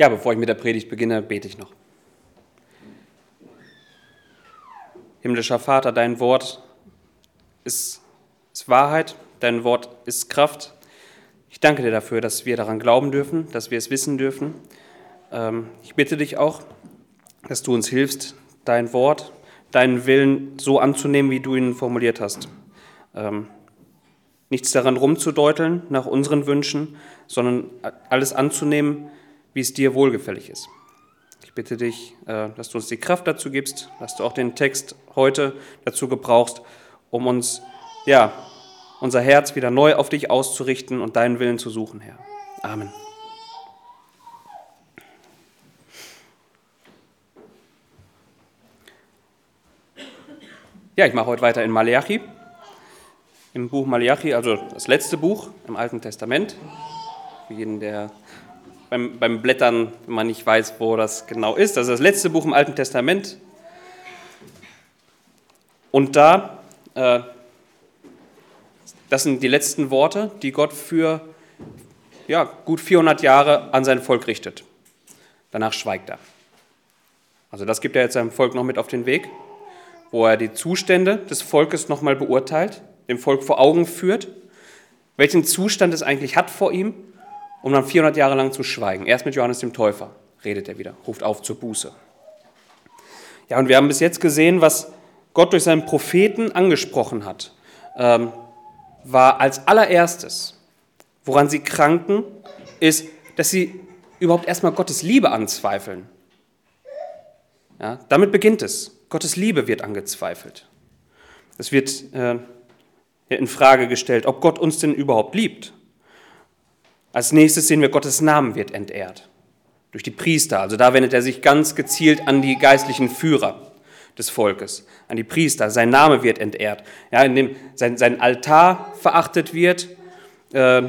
Ja, bevor ich mit der Predigt beginne, bete ich noch. Himmlischer Vater, dein Wort ist, ist, Wahrheit, dein Wort ist Kraft. Ich danke dir dafür, dass wir daran glauben dürfen, dass wir es wissen dürfen. Ähm, ich bitte dich auch, dass du uns hilfst, dein Wort, deinen Willen so anzunehmen, wie du ihn formuliert hast. Ähm, nichts daran rumzudeuteln nach unseren Wünschen, sondern alles anzunehmen, wie es dir wohlgefällig ist. Ich bitte dich, äh, dass du uns die Kraft dazu gibst, dass du auch den Text heute dazu gebrauchst, um uns, ja, unser Herz wieder neu auf dich auszurichten und deinen Willen zu suchen, Herr. Amen. Ja, ich mache heute weiter in Malachi. Im Buch Malachi, also das letzte Buch im Alten Testament. Für jeden, der beim, beim Blättern, wenn man nicht weiß, wo das genau ist. Also das letzte Buch im Alten Testament. Und da, äh, das sind die letzten Worte, die Gott für ja, gut 400 Jahre an sein Volk richtet. Danach schweigt er. Also das gibt er jetzt seinem Volk noch mit auf den Weg wo er die Zustände des Volkes nochmal beurteilt, dem Volk vor Augen führt, welchen Zustand es eigentlich hat vor ihm, um dann 400 Jahre lang zu schweigen. Erst mit Johannes dem Täufer redet er wieder, ruft auf zur Buße. Ja, und wir haben bis jetzt gesehen, was Gott durch seinen Propheten angesprochen hat, ähm, war als allererstes, woran sie kranken, ist, dass sie überhaupt erstmal Gottes Liebe anzweifeln. Ja, damit beginnt es. Gottes Liebe wird angezweifelt. Es wird äh, in Frage gestellt, ob Gott uns denn überhaupt liebt. Als nächstes sehen wir, Gottes Namen wird entehrt. Durch die Priester. Also da wendet er sich ganz gezielt an die geistlichen Führer des Volkes, an die Priester. Sein Name wird entehrt. Ja, indem sein, sein Altar verachtet wird, äh,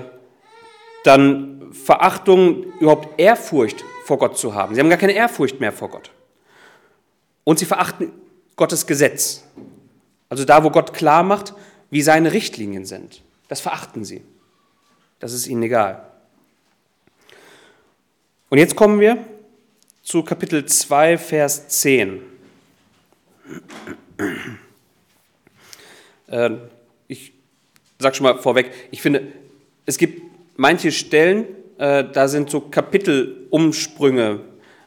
dann Verachtung, überhaupt Ehrfurcht vor Gott zu haben. Sie haben gar keine Ehrfurcht mehr vor Gott. Und sie verachten Gottes Gesetz. Also da, wo Gott klar macht, wie seine Richtlinien sind. Das verachten sie. Das ist ihnen egal. Und jetzt kommen wir zu Kapitel 2, Vers 10. Äh, ich sage schon mal vorweg, ich finde, es gibt manche Stellen, äh, da sind so Kapitelumsprünge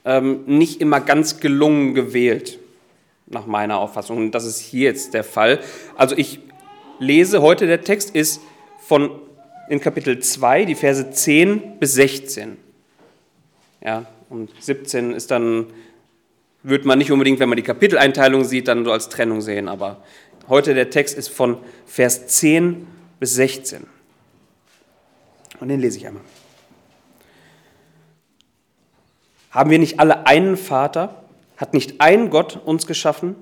ähm, nicht immer ganz gelungen gewählt, nach meiner Auffassung. Und das ist hier jetzt der Fall. Also ich lese heute, der Text ist von in Kapitel 2, die Verse 10 bis 16. Ja, und 17 ist dann, wird man nicht unbedingt, wenn man die Kapiteleinteilung sieht, dann so als Trennung sehen. Aber heute der Text ist von Vers 10 bis 16. Und den lese ich einmal. Haben wir nicht alle einen Vater? Hat nicht ein Gott uns geschaffen?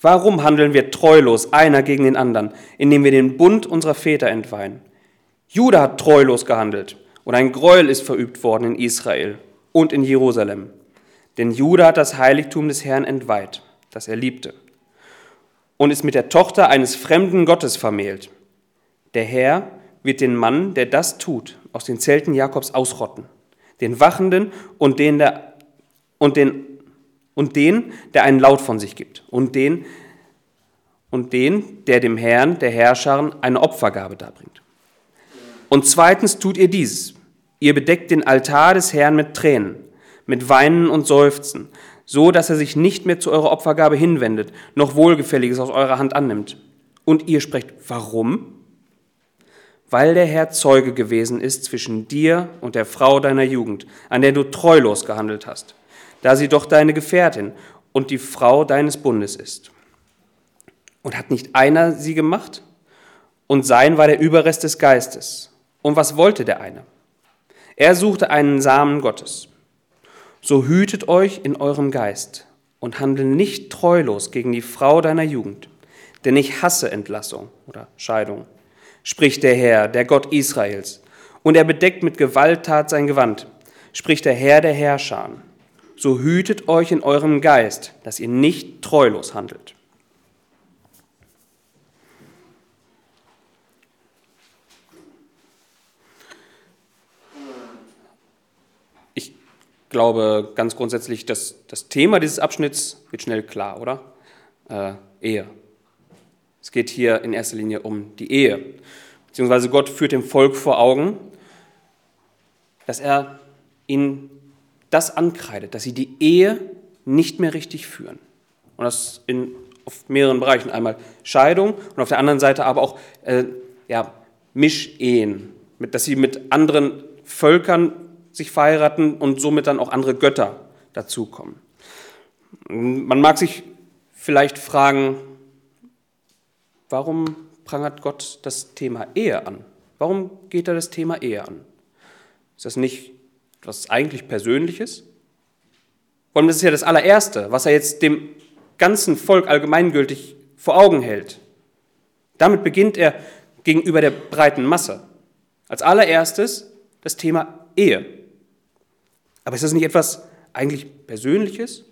Warum handeln wir treulos einer gegen den anderen, indem wir den Bund unserer Väter entweihen? Judah hat treulos gehandelt und ein Gräuel ist verübt worden in Israel und in Jerusalem. Denn Judah hat das Heiligtum des Herrn entweiht, das er liebte, und ist mit der Tochter eines fremden Gottes vermählt. Der Herr wird den Mann, der das tut, aus den Zelten Jakobs ausrotten den Wachenden und den, der, und den, und den, der einen Laut von sich gibt, und den, und den, der dem Herrn, der Herrscharen, eine Opfergabe darbringt. Und zweitens tut ihr dieses. Ihr bedeckt den Altar des Herrn mit Tränen, mit Weinen und Seufzen, so dass er sich nicht mehr zu eurer Opfergabe hinwendet, noch Wohlgefälliges aus eurer Hand annimmt. Und ihr sprecht, warum? weil der Herr Zeuge gewesen ist zwischen dir und der Frau deiner Jugend, an der du treulos gehandelt hast, da sie doch deine Gefährtin und die Frau deines Bundes ist. Und hat nicht einer sie gemacht? Und sein war der Überrest des Geistes. Und was wollte der eine? Er suchte einen Samen Gottes. So hütet euch in eurem Geist und handelt nicht treulos gegen die Frau deiner Jugend, denn ich hasse Entlassung oder Scheidung spricht der Herr, der Gott Israels. Und er bedeckt mit Gewalttat sein Gewand, spricht der Herr der Herrscher. So hütet euch in eurem Geist, dass ihr nicht treulos handelt. Glaube ganz grundsätzlich, dass das Thema dieses Abschnitts wird schnell klar, oder? Äh, Ehe. Es geht hier in erster Linie um die Ehe. Beziehungsweise Gott führt dem Volk vor Augen, dass er ihnen das ankreidet, dass sie die Ehe nicht mehr richtig führen. Und das in, auf mehreren Bereichen. Einmal Scheidung und auf der anderen Seite aber auch äh, ja, Mischehen, dass sie mit anderen Völkern sich verheiraten und somit dann auch andere Götter dazukommen. Man mag sich vielleicht fragen, warum prangert Gott das Thema Ehe an? Warum geht er das Thema Ehe an? Ist das nicht etwas eigentlich Persönliches? Allem, das ist ja das allererste, was er jetzt dem ganzen Volk allgemeingültig vor Augen hält. Damit beginnt er gegenüber der breiten Masse. Als allererstes das Thema Ehe. Aber ist das nicht etwas eigentlich Persönliches?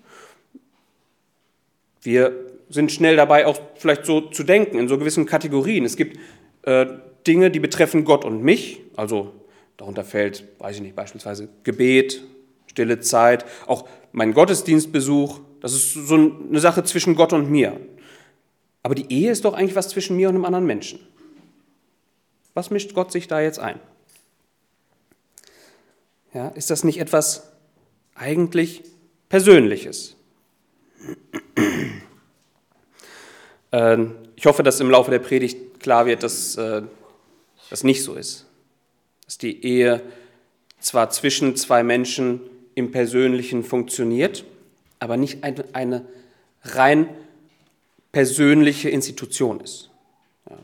Wir sind schnell dabei, auch vielleicht so zu denken, in so gewissen Kategorien. Es gibt äh, Dinge, die betreffen Gott und mich, also darunter fällt, weiß ich nicht, beispielsweise Gebet, stille Zeit, auch mein Gottesdienstbesuch, das ist so eine Sache zwischen Gott und mir. Aber die Ehe ist doch eigentlich was zwischen mir und einem anderen Menschen. Was mischt Gott sich da jetzt ein? Ja, ist das nicht etwas eigentlich Persönliches? Ähm, ich hoffe, dass im Laufe der Predigt klar wird, dass äh, das nicht so ist. Dass die Ehe zwar zwischen zwei Menschen im Persönlichen funktioniert, aber nicht eine, rein persönliche Institution ist, ja,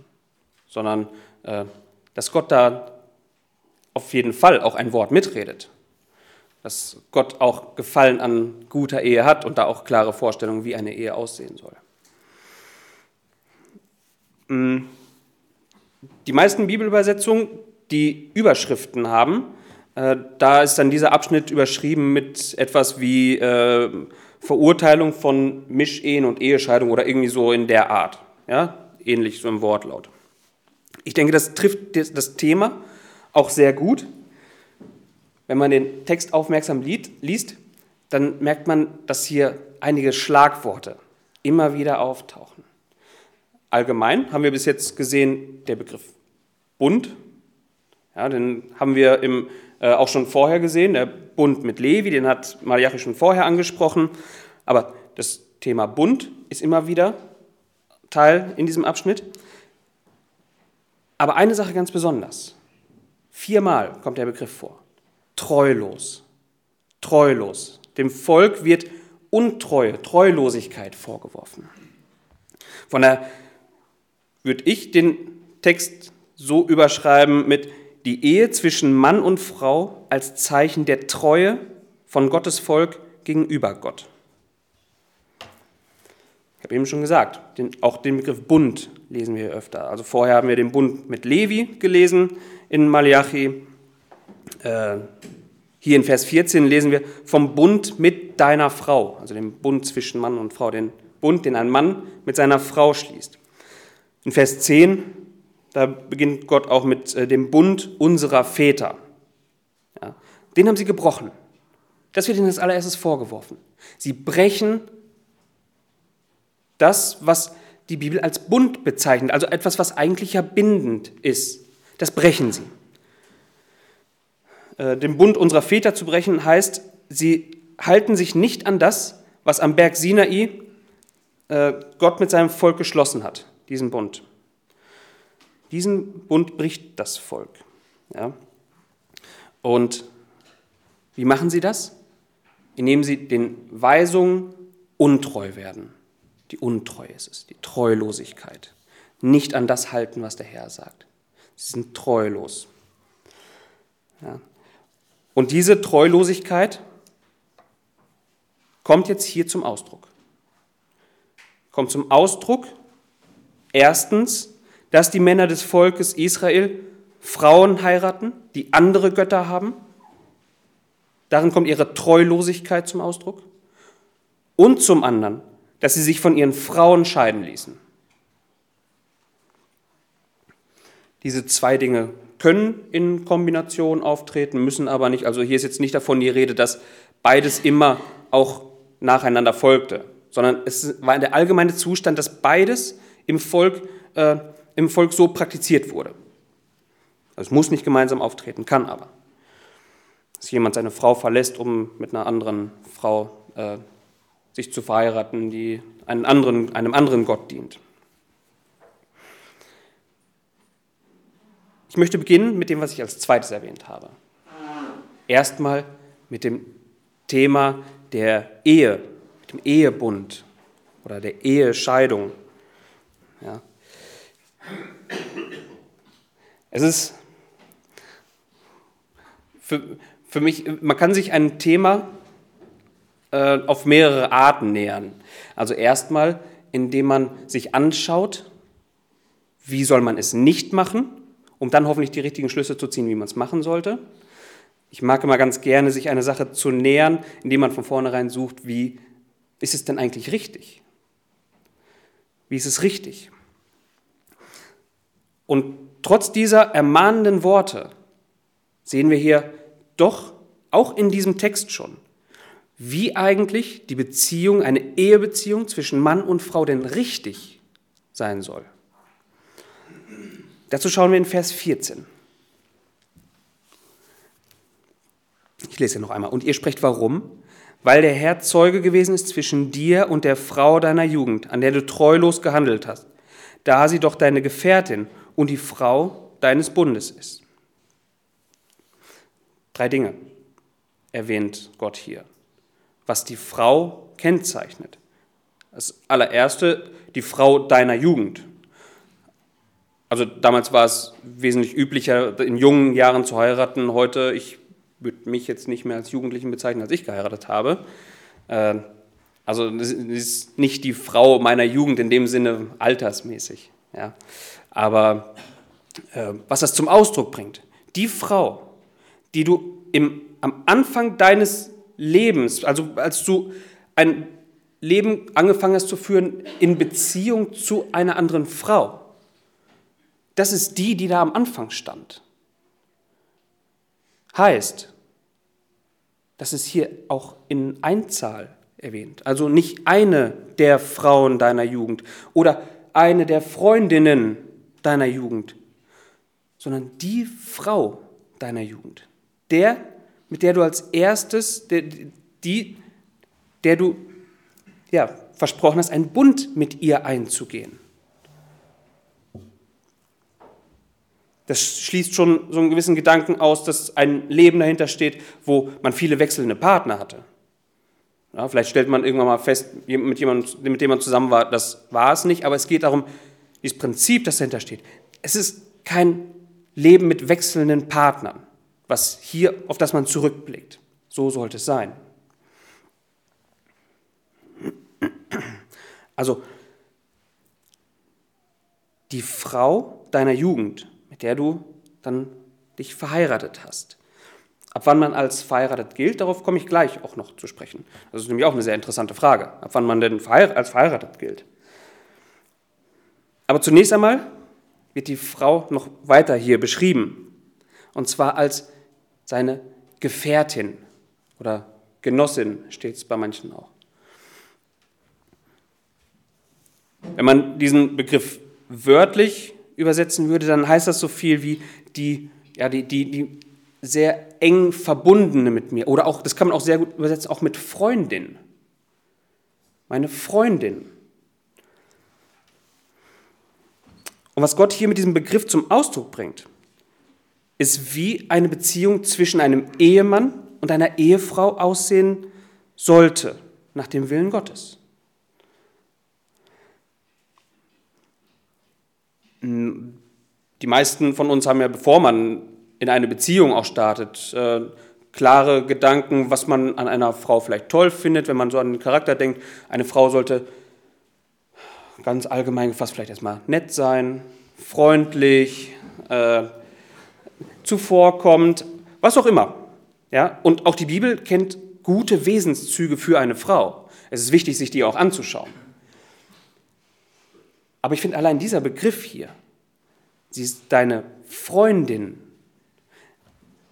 sondern äh, dass Gott da auf jeden Fall auch ein Wort mitredet, dass Gott auch Gefallen an guter Ehe hat und da auch klare Vorstellungen, wie eine Ehe aussehen soll. Mm, die meisten Bibelübersetzungen, die Überschriften haben, äh, da ist dann dieser Abschnitt überschrieben mit etwas wie äh, Verurteilung von Mischehen und Ehescheidung oder irgendwie so in der Art. Ja? Ähnlich so im Wortlaut. Ich denke, das trifft das Thema auch sehr gut. Wenn man den Text aufmerksam liest, dann merkt man, dass hier einige Schlagworte immer wieder auftauchen. Allgemein haben wir bis jetzt gesehen, der Begriff Bund, ja, den haben wir im äh, auch schon vorher gesehen, der Bund mit Levi, den hat Malachi schon vorher angesprochen. Aber das Thema Bund ist immer wieder Teil in diesem Abschnitt. Aber eine Sache ganz besonders. Viermal kommt der Begriff vor. Treulos. Treulos. Dem Volk wird Untreue, Treulosigkeit vorgeworfen. Von daher würde ich den Text so überschreiben mit die Ehe zwischen Mann und Frau als Zeichen der Treue von Gottes Volk gegenüber Gott. Ich habe eben schon gesagt, den, auch den Begriff Bund lesen wir öfter. Also vorher haben wir den Bund mit Levi gelesen in Malachi. Äh, hier in Vers 14 lesen wir vom Bund mit deiner Frau, also den Bund zwischen Mann und Frau, den Bund, den ein Mann mit seiner Frau schließt. In Vers 10 da beginnt Gott auch mit äh, dem Bund unserer Väter. Ja, den haben sie gebrochen. Das wird ihnen als allererstes vorgeworfen. Sie brechen das, was die Bibel als Bund bezeichnet, also etwas, was eigentlich ja bindend ist. Das brechen sie. Äh, den Bund unserer Väter zu brechen heißt, sie halten sich nicht an das, was am Berg Sinai äh, Gott mit seinem Volk geschlossen hat, diesen Bund. Diesen Bund bricht das Volk. Ja? Und wie machen sie das? Indem sie den Weisungen untreu werden. Die Untreue ist es, die Treulosigkeit. Nicht an das halten, was der Herr sagt. Sie sind treulos. Ja. Und diese Treulosigkeit kommt jetzt hier zum Ausdruck. Kommt zum Ausdruck erstens dass die Männer des Volkes Israel Frauen heiraten, die andere Götter haben. Darin kommt ihre Treulosigkeit zum Ausdruck. Und zum anderen, dass sie sich von ihren Frauen scheiden ließen. Diese zwei Dinge können in Kombination auftreten, müssen aber nicht. Also hier ist jetzt nicht davon die Rede, dass beides immer auch nacheinander folgte, sondern es war der allgemeine Zustand, dass beides im Volk, äh, im Volk so praktiziert wurde. Also es muss nicht gemeinsam auftreten, kann aber. Dass jemand seine Frau verlässt, um mit einer anderen Frau äh, sich zu verheiraten, die einen anderen, einem anderen Gott dient. Ich möchte beginnen mit dem, was ich als zweites erwähnt habe. Erstmal mit dem Thema der Ehe, mit dem Ehebund oder der Ehescheidung. Ja. Es ist für, für mich, man kann sich ein Thema äh, auf mehrere Arten nähern. Also erstmal, indem man sich anschaut, wie soll man es nicht machen um dann hoffentlich die richtigen Schlüsse zu ziehen, wie man es machen sollte. Ich mag immer ganz gerne, sich einer Sache zu nähern, indem man von vornherein sucht, wie ist es denn eigentlich richtig? Wie ist es richtig? Und trotz dieser ermahnenden Worte sehen wir hier doch auch in diesem Text schon, wie eigentlich die Beziehung, eine Ehebeziehung zwischen Mann und Frau denn richtig sein soll. Dazu schauen wir in Vers 14. Ich lese noch einmal. Und ihr sprecht warum? Weil der Herr Zeuge gewesen ist zwischen dir und der Frau deiner Jugend, an der du treulos gehandelt hast, da sie doch deine Gefährtin und die Frau deines Bundes ist. Drei Dinge erwähnt Gott hier, was die Frau kennzeichnet. Das allererste, die Frau deiner Jugend. Also damals war es wesentlich üblicher, in jungen Jahren zu heiraten. Heute, ich würde mich jetzt nicht mehr als Jugendlichen bezeichnen, als ich geheiratet habe. Äh, also es ist nicht die Frau meiner Jugend in dem Sinne altersmäßig. Ja. Aber äh, was das zum Ausdruck bringt, die Frau, die du im, am Anfang deines Lebens, also als du ein Leben angefangen hast zu führen in Beziehung zu einer anderen Frau, das ist die, die da am Anfang stand. Heißt, das ist hier auch in Einzahl erwähnt. Also nicht eine der Frauen deiner Jugend oder eine der Freundinnen deiner Jugend, sondern die Frau deiner Jugend. Der, mit der du als erstes, der, die, der du ja, versprochen hast, einen Bund mit ihr einzugehen. Das schließt schon so einen gewissen Gedanken aus, dass ein Leben dahinter steht, wo man viele wechselnde Partner hatte. Ja, vielleicht stellt man irgendwann mal fest, mit jemandem, mit dem man zusammen war, das war es nicht, aber es geht darum, dieses Prinzip, das dahinter steht. Es ist kein Leben mit wechselnden Partnern, was hier, auf das man zurückblickt. So sollte es sein. Also, die Frau deiner Jugend der du dann dich verheiratet hast. Ab wann man als verheiratet gilt, darauf komme ich gleich auch noch zu sprechen. Das ist nämlich auch eine sehr interessante Frage, ab wann man denn als verheiratet gilt. Aber zunächst einmal wird die Frau noch weiter hier beschrieben, und zwar als seine Gefährtin oder Genossin steht es bei manchen auch. Wenn man diesen Begriff wörtlich übersetzen würde, dann heißt das so viel wie die, ja, die, die, die sehr eng verbundene mit mir. Oder auch, das kann man auch sehr gut übersetzen, auch mit Freundin. Meine Freundin. Und was Gott hier mit diesem Begriff zum Ausdruck bringt, ist, wie eine Beziehung zwischen einem Ehemann und einer Ehefrau aussehen sollte, nach dem Willen Gottes. die meisten von uns haben ja, bevor man in eine Beziehung auch startet, äh, klare Gedanken, was man an einer Frau vielleicht toll findet, wenn man so an den Charakter denkt. Eine Frau sollte ganz allgemein gefasst vielleicht erstmal nett sein, freundlich, äh, zuvorkommend, was auch immer. Ja? Und auch die Bibel kennt gute Wesenszüge für eine Frau. Es ist wichtig, sich die auch anzuschauen. Aber ich finde allein dieser Begriff hier sie ist deine Freundin,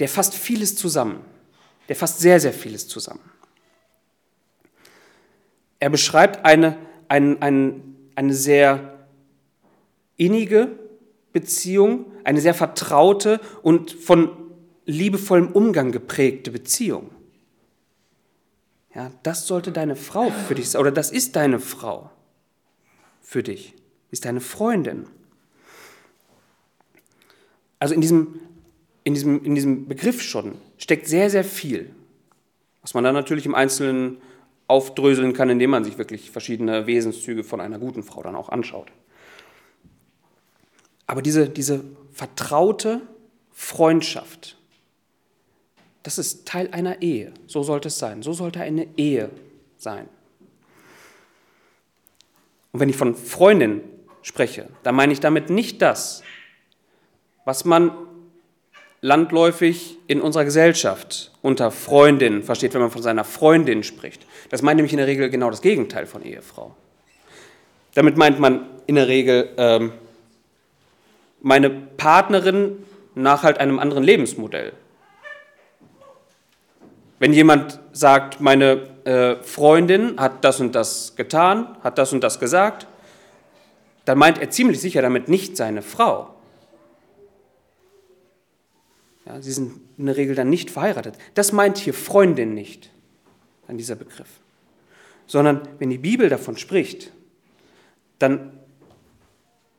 der fasst vieles zusammen, der fasst sehr, sehr vieles zusammen. Er beschreibt eine, eine, eine, eine sehr innige Beziehung, eine sehr vertraute und von liebevollem Umgang geprägte Beziehung. Ja, das sollte deine Frau für dich sein, oder das ist deine Frau für dich, ist deine Freundin. Also in diesem, in diesem, in diesem Begriff schon steckt sehr, sehr viel, was man dann natürlich im Einzelnen aufdröseln kann, indem man sich wirklich verschiedene Wesenszüge von einer guten Frau dann auch anschaut. Aber diese, diese vertraute Freundschaft, das ist Teil einer Ehe. So sollte es sein. So sollte eine Ehe sein. Und wenn ich von Freundin spreche, dann meine ich damit nicht das, was man landläufig in unserer Gesellschaft unter Freundin versteht, wenn man von seiner Freundin spricht. Das meint nämlich in der Regel genau das Gegenteil von Ehefrau. Damit meint man in der Regel ähm, meine Partnerin nach halt einem anderen Lebensmodell. Wenn jemand sagt, meine äh, Freundin hat das und das getan, hat das und das gesagt, dann meint er ziemlich sicher damit nicht seine Frau. Ja, sie sind in der Regel dann nicht verheiratet. Das meint hier Freundin nicht, an dieser Begriff. Sondern wenn die Bibel davon spricht, dann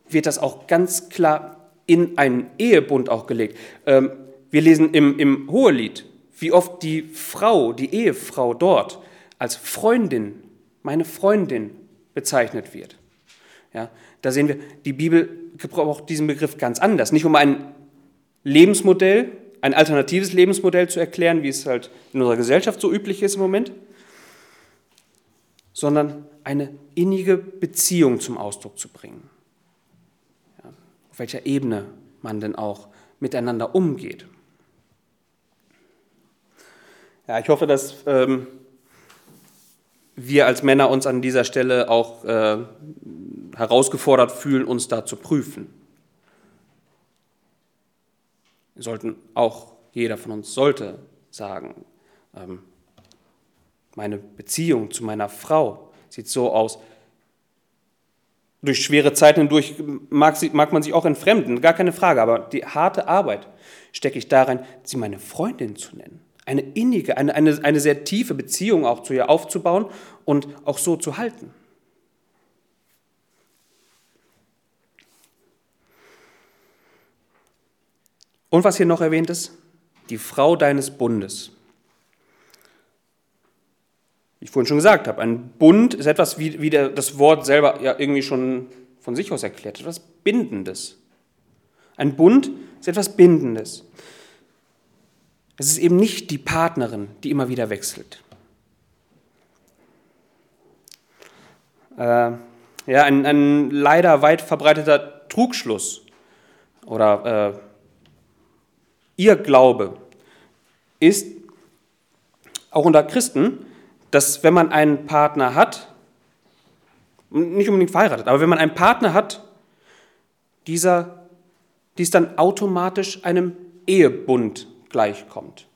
wird das auch ganz klar in einen Ehebund auch gelegt. Ähm, wir lesen im, im Hohelied, wie oft die Frau, die Ehefrau dort als Freundin, meine Freundin bezeichnet wird. Ja, da sehen wir, die Bibel gebraucht diesen Begriff ganz anders. Nicht um ein Lebensmodell, ein alternatives Lebensmodell zu erklären, wie es halt in unserer Gesellschaft so üblich ist im Moment, sondern eine innige Beziehung zum Ausdruck zu bringen. Welcher Ebene man denn auch miteinander umgeht. Ja, ich hoffe, dass ähm, wir als Männer uns an dieser Stelle auch äh, herausgefordert fühlen, uns da zu prüfen. Wir sollten auch, jeder von uns sollte sagen, ähm, meine Beziehung zu meiner Frau sieht so aus. Durch schwere Zeiten hindurch mag, sie, mag man sich auch entfremden, gar keine Frage, aber die harte Arbeit stecke ich darin, sie meine Freundin zu nennen. Eine innige, eine, eine, eine sehr tiefe Beziehung auch zu ihr aufzubauen und auch so zu halten. Und was hier noch erwähnt ist, die Frau deines Bundes. Wie ich vorhin schon gesagt habe, ein Bund ist etwas, wie, wie der, das Wort selber ja irgendwie schon von sich aus erklärt, etwas Bindendes. Ein Bund ist etwas Bindendes. Es ist eben nicht die Partnerin, die immer wieder wechselt. Äh, ja, ein, ein, leider weit verbreiteter Trugschluss oder äh, Ihr Glaube ist auch unter Christen, dass wenn man einen Partner hat, nicht unbedingt verheiratet, aber wenn man einen Partner hat, dieser, dies dann automatisch einem Ehebund gleichkommt.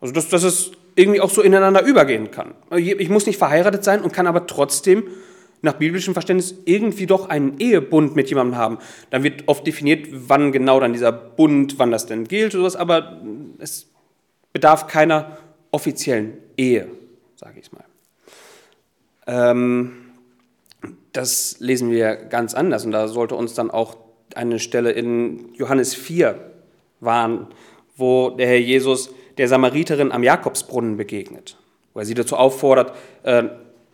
Also dass, dass es irgendwie auch so ineinander übergehen kann. Ich muss nicht verheiratet sein und kann aber trotzdem nach biblischem Verständnis irgendwie doch einen Ehebund mit jemandem haben. Dann wird oft definiert, wann genau dann dieser Bund, wann das denn gilt oder sowas, aber es bedarf keiner offiziellen Ehe, sage ich mal. Ähm, das lesen wir ganz anders und da sollte uns dann auch eine Stelle in Johannes 4 warnen, wo der Herr Jesus der Samariterin am Jakobsbrunnen begegnet, wo er sie dazu auffordert, äh,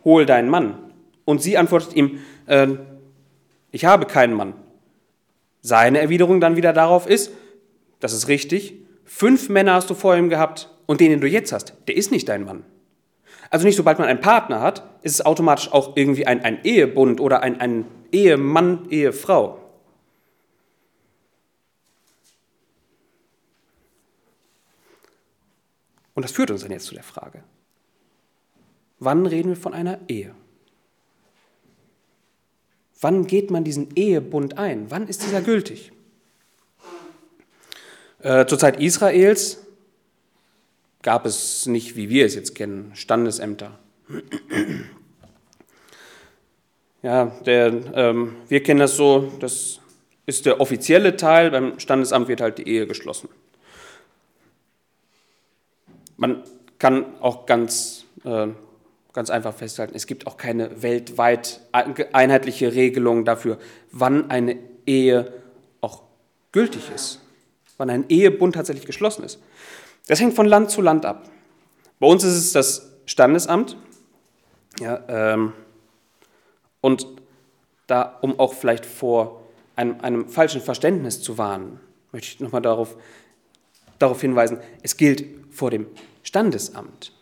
hol deinen Mann. Und sie antwortet ihm, äh, ich habe keinen Mann. Seine Erwiderung dann wieder darauf ist, das ist richtig, fünf Männer hast du vor ihm gehabt und den, den du jetzt hast, der ist nicht dein Mann. Also nicht sobald man einen Partner hat, ist es automatisch auch irgendwie ein, ein Ehebund oder ein, ein Ehemann, Ehefrau. Und das führt uns dann jetzt zu der Frage, wann reden wir von einer Ehe? Wann geht man diesen Ehebund ein? Wann ist dieser gültig? Äh, zur Zeit Israels gab es nicht, wie wir es jetzt kennen, Standesämter. Ja, der, ähm, wir kennen das so, das ist der offizielle Teil, beim Standesamt wird halt die Ehe geschlossen. Man kann auch ganz, äh, ganz einfach festhalten, es gibt auch keine weltweit einheitliche Regelung dafür, wann eine Ehe auch gültig ist, wann ein Ehebund tatsächlich geschlossen ist. Das hängt von Land zu Land ab. Bei uns ist es das Standesamt. Ja, ähm, und da, um auch vielleicht vor einem, einem falschen Verständnis zu warnen, möchte ich nochmal darauf, darauf hinweisen, es gilt vor dem Standesamt.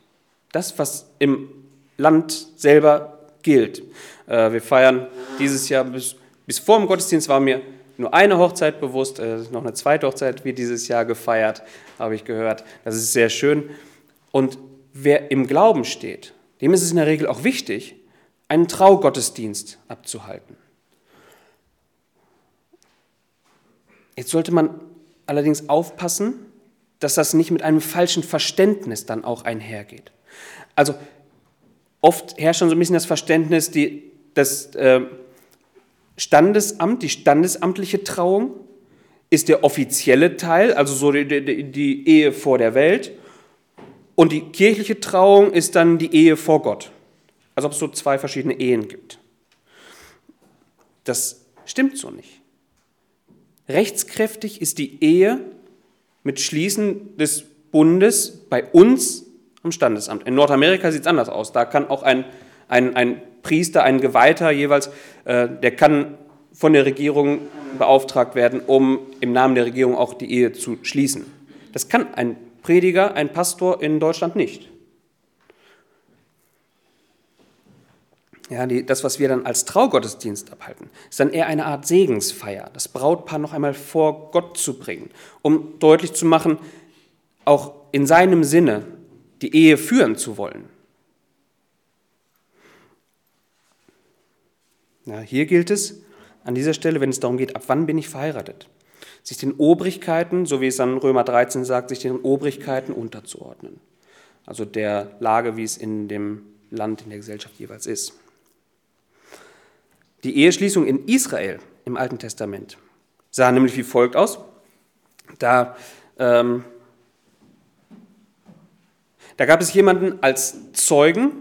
Das, was im Land selber gilt. Äh, wir feiern dieses Jahr, bis, bis vor dem Gottesdienst war mir nur eine Hochzeit bewusst, äh, noch eine zweite Hochzeit wird dieses Jahr gefeiert, habe ich gehört. Das ist sehr schön. Und wer im Glauben steht, dem ist es in der Regel auch wichtig, einen Traugottesdienst abzuhalten. Jetzt sollte man allerdings aufpassen, dass das nicht mit einem falschen Verständnis dann auch einhergeht. Also oft herrscht schon so ein bisschen das Verständnis, die, das äh, Standesamt, die standesamtliche Trauung ist der offizielle Teil, also so die, die, die Ehe vor der Welt. Und die kirchliche Trauung ist dann die Ehe vor Gott als ob es so zwei verschiedene Ehen gibt. Das stimmt so nicht. Rechtskräftig ist die Ehe mit Schließen des Bundes bei uns am Standesamt. In Nordamerika sieht es anders aus. Da kann auch ein, ein, ein Priester, ein Geweihter jeweils, äh, der kann von der Regierung beauftragt werden, um im Namen der Regierung auch die Ehe zu schließen. Das kann ein Prediger, ein Pastor in Deutschland nicht. Ja, die, das, was wir dann als Traugottesdienst abhalten, ist dann eher eine Art Segensfeier, das Brautpaar noch einmal vor Gott zu bringen, um deutlich zu machen, auch in seinem Sinne die Ehe führen zu wollen. Ja, hier gilt es an dieser Stelle, wenn es darum geht, ab wann bin ich verheiratet, sich den Obrigkeiten, so wie es dann Römer 13 sagt, sich den Obrigkeiten unterzuordnen. Also der Lage, wie es in dem Land, in der Gesellschaft jeweils ist. Die Eheschließung in Israel im Alten Testament sah nämlich wie folgt aus. Da, ähm, da gab es jemanden als Zeugen,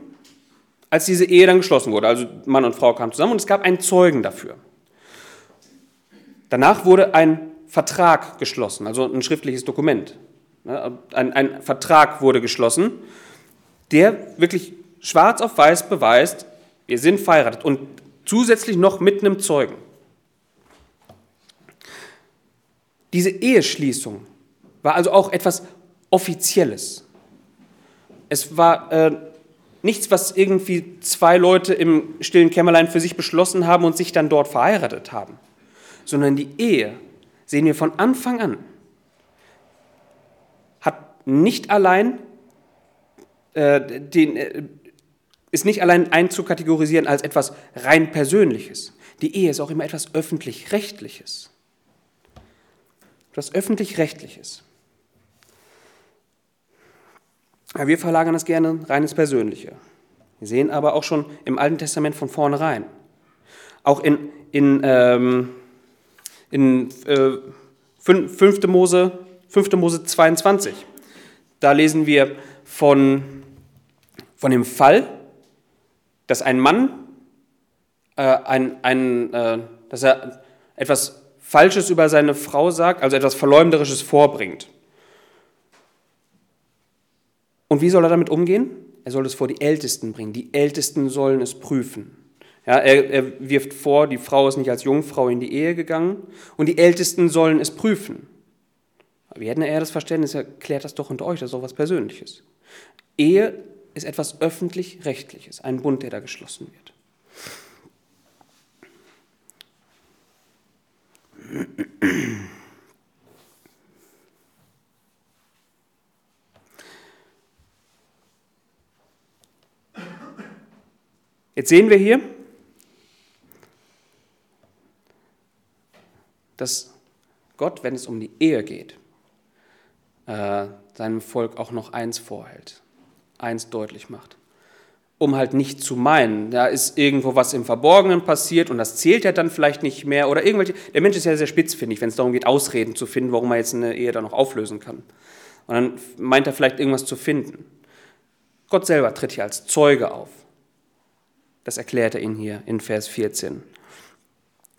als diese Ehe dann geschlossen wurde. Also Mann und Frau kamen zusammen und es gab einen Zeugen dafür. Danach wurde ein Vertrag geschlossen, also ein schriftliches Dokument. Ein, ein Vertrag wurde geschlossen, der wirklich schwarz auf weiß beweist, wir sind verheiratet. Und Zusätzlich noch mit einem Zeugen. Diese Eheschließung war also auch etwas Offizielles. Es war äh, nichts, was irgendwie zwei Leute im stillen Kämmerlein für sich beschlossen haben und sich dann dort verheiratet haben, sondern die Ehe, sehen wir von Anfang an, hat nicht allein äh, den, äh, ist nicht allein einzukategorisieren als etwas rein Persönliches. Die Ehe ist auch immer etwas öffentlich-rechtliches. Etwas öffentlich-rechtliches. Wir verlagern das gerne rein ins Persönliche. Wir sehen aber auch schon im Alten Testament von vornherein. Auch in, in, ähm, in äh, 5. Mose, 5. Mose 22. Da lesen wir von, von dem Fall, dass ein Mann äh, ein, ein, äh, dass er etwas Falsches über seine Frau sagt, also etwas Verleumderisches vorbringt. Und wie soll er damit umgehen? Er soll es vor die Ältesten bringen. Die Ältesten sollen es prüfen. Ja, er, er wirft vor, die Frau ist nicht als Jungfrau in die Ehe gegangen und die Ältesten sollen es prüfen. Wir hätten eher das Verständnis, erklärt das doch unter euch, das ist doch was Persönliches. Ehe ist etwas öffentlich-rechtliches, ein Bund, der da geschlossen wird. Jetzt sehen wir hier, dass Gott, wenn es um die Ehe geht, äh, seinem Volk auch noch eins vorhält, eins deutlich macht. Um halt nicht zu meinen, da ist irgendwo was im Verborgenen passiert und das zählt ja dann vielleicht nicht mehr oder irgendwelche. Der Mensch ist ja sehr spitzfindig, wenn es darum geht, Ausreden zu finden, warum er jetzt eine Ehe dann noch auflösen kann. Und dann meint er vielleicht irgendwas zu finden. Gott selber tritt hier als Zeuge auf. Das erklärt er Ihnen hier in Vers 14.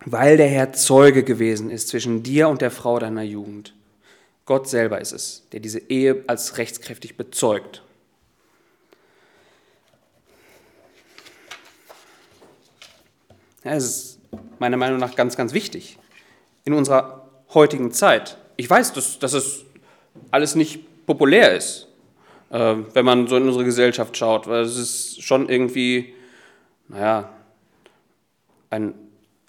Weil der Herr Zeuge gewesen ist zwischen dir und der Frau deiner Jugend. Gott selber ist es, der diese Ehe als rechtskräftig bezeugt. Es ist meiner Meinung nach ganz, ganz wichtig in unserer heutigen Zeit. Ich weiß, dass, dass es alles nicht populär ist, äh, wenn man so in unsere Gesellschaft schaut, weil es ist schon irgendwie naja, ein,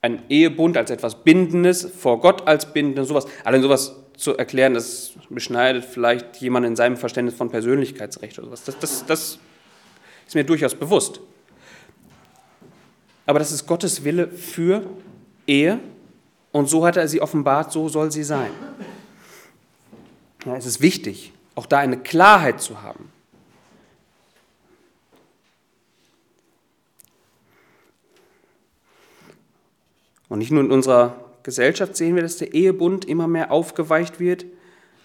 ein Ehebund als etwas Bindendes, vor Gott als Bindendes, sowas. Allein sowas zu erklären, das beschneidet vielleicht jemand in seinem Verständnis von Persönlichkeitsrecht oder sowas. Das, das, das ist mir durchaus bewusst. Aber das ist Gottes Wille für Ehe und so hat er sie offenbart, so soll sie sein. Ja, es ist wichtig, auch da eine Klarheit zu haben. Und nicht nur in unserer Gesellschaft sehen wir, dass der Ehebund immer mehr aufgeweicht wird.